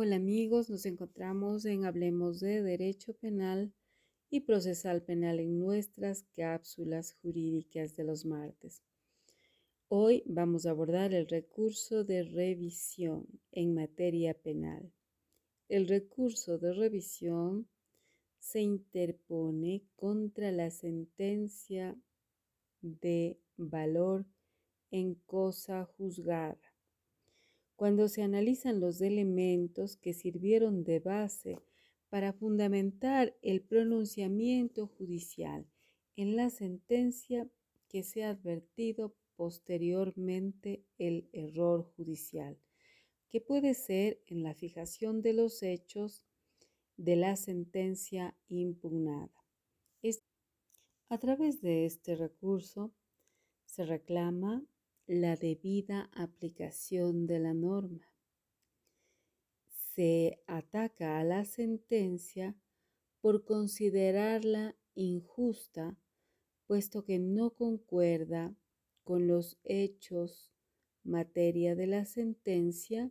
Hola amigos, nos encontramos en Hablemos de Derecho Penal y Procesal Penal en nuestras cápsulas jurídicas de los martes. Hoy vamos a abordar el recurso de revisión en materia penal. El recurso de revisión se interpone contra la sentencia de valor en cosa juzgada cuando se analizan los elementos que sirvieron de base para fundamentar el pronunciamiento judicial en la sentencia que se ha advertido posteriormente el error judicial, que puede ser en la fijación de los hechos de la sentencia impugnada. A través de este recurso se reclama la debida aplicación de la norma. Se ataca a la sentencia por considerarla injusta, puesto que no concuerda con los hechos materia de la sentencia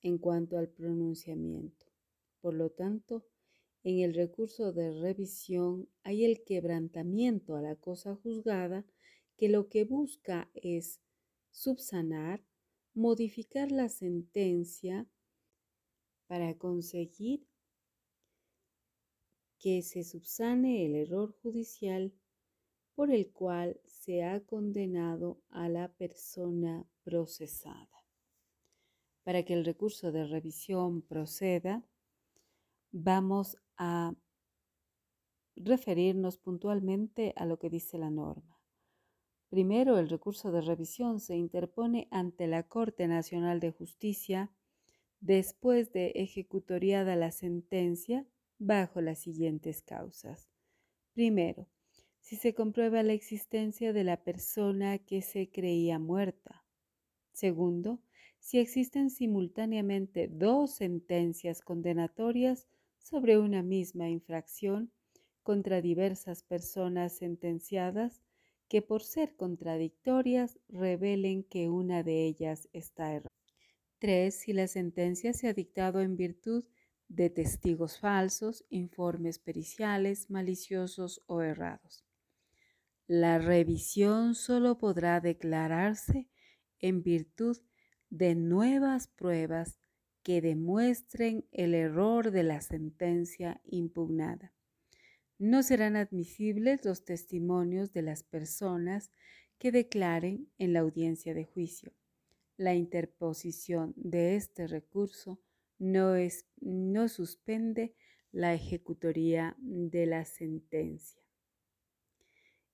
en cuanto al pronunciamiento. Por lo tanto, en el recurso de revisión hay el quebrantamiento a la cosa juzgada que lo que busca es subsanar, modificar la sentencia para conseguir que se subsane el error judicial por el cual se ha condenado a la persona procesada. Para que el recurso de revisión proceda, vamos a referirnos puntualmente a lo que dice la norma. Primero, el recurso de revisión se interpone ante la Corte Nacional de Justicia después de ejecutoriada la sentencia bajo las siguientes causas. Primero, si se comprueba la existencia de la persona que se creía muerta. Segundo, si existen simultáneamente dos sentencias condenatorias sobre una misma infracción contra diversas personas sentenciadas que por ser contradictorias revelen que una de ellas está errada. 3. Si la sentencia se ha dictado en virtud de testigos falsos, informes periciales, maliciosos o errados. La revisión solo podrá declararse en virtud de nuevas pruebas que demuestren el error de la sentencia impugnada. No serán admisibles los testimonios de las personas que declaren en la audiencia de juicio. La interposición de este recurso no, es, no suspende la ejecutoría de la sentencia.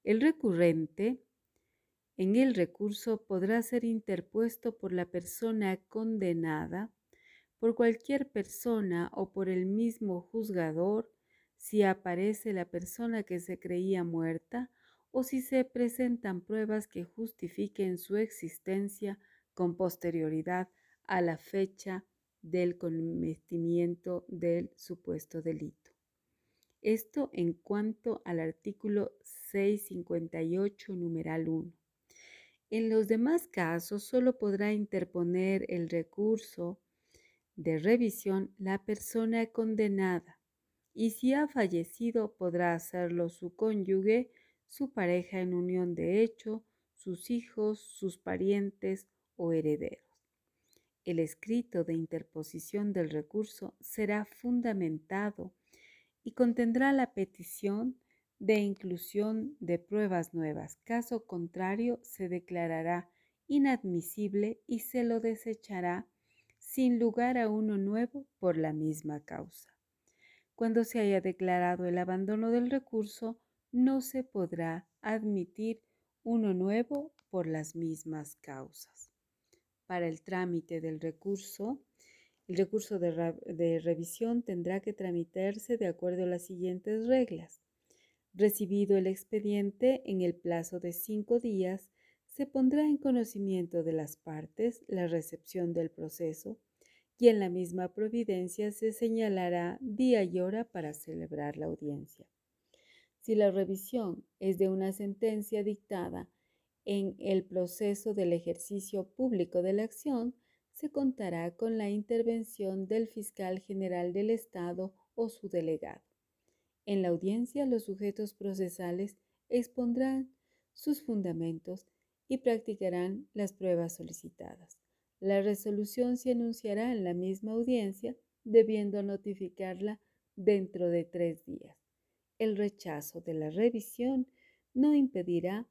El recurrente en el recurso podrá ser interpuesto por la persona condenada, por cualquier persona o por el mismo juzgador si aparece la persona que se creía muerta o si se presentan pruebas que justifiquen su existencia con posterioridad a la fecha del cometimiento del supuesto delito. Esto en cuanto al artículo 658, numeral 1. En los demás casos solo podrá interponer el recurso de revisión la persona condenada y si ha fallecido podrá hacerlo su cónyuge, su pareja en unión de hecho, sus hijos, sus parientes o herederos. El escrito de interposición del recurso será fundamentado y contendrá la petición de inclusión de pruebas nuevas. Caso contrario, se declarará inadmisible y se lo desechará sin lugar a uno nuevo por la misma causa. Cuando se haya declarado el abandono del recurso, no se podrá admitir uno nuevo por las mismas causas. Para el trámite del recurso, el recurso de, revisión tendrá que tramitarse de acuerdo a las siguientes reglas. Recibido el expediente en el plazo de cinco días, se pondrá en conocimiento de las partes la recepción del proceso, y en la misma providencia se señalará día y hora para celebrar la audiencia. Si la revisión es de una sentencia dictada en el proceso del ejercicio público de la acción, se contará con la intervención del fiscal general del Estado o su delegado. En la audiencia, los sujetos procesales expondrán sus fundamentos y practicarán las pruebas solicitadas. La resolución se anunciará en la misma audiencia, debiendo notificarla dentro de tres días. El rechazo de la revisión no impedirá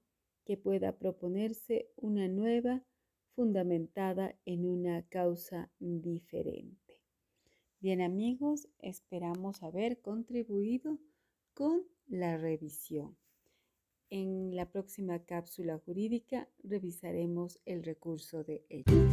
que pueda proponerse una nueva fundamentada en una causa diferente. Bien amigos, esperamos haber contribuido con la revisión. En la próxima cápsula jurídica revisaremos el recurso de ello.